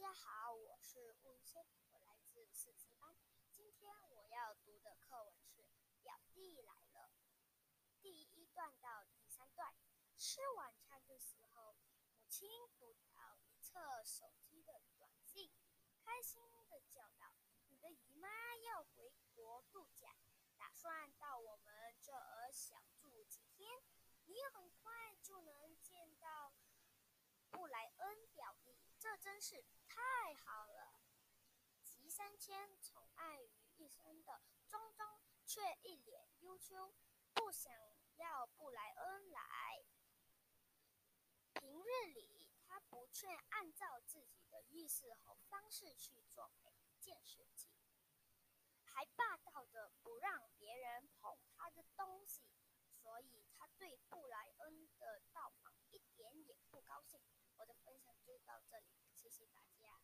大家好，我是吴宇轩，我来自四级班。今天我要读的课文是《表弟来了》第一段到第三段。吃晚餐的时候，母亲读到一册手机的短信，开心的叫道：“你的姨妈要回国度假，打算到我们这儿小住几天，你很快就能见到布莱恩表弟。”这真是太好了！吉三千宠爱于一身的庄庄却一脸忧愁，不想要布莱恩来。平日里，他不却按照自己的意思和方式去做每一件事情，还霸道的不让别人碰他的东西，所以他对布莱恩的到访一点也不高兴。我的分享就到。谢打大家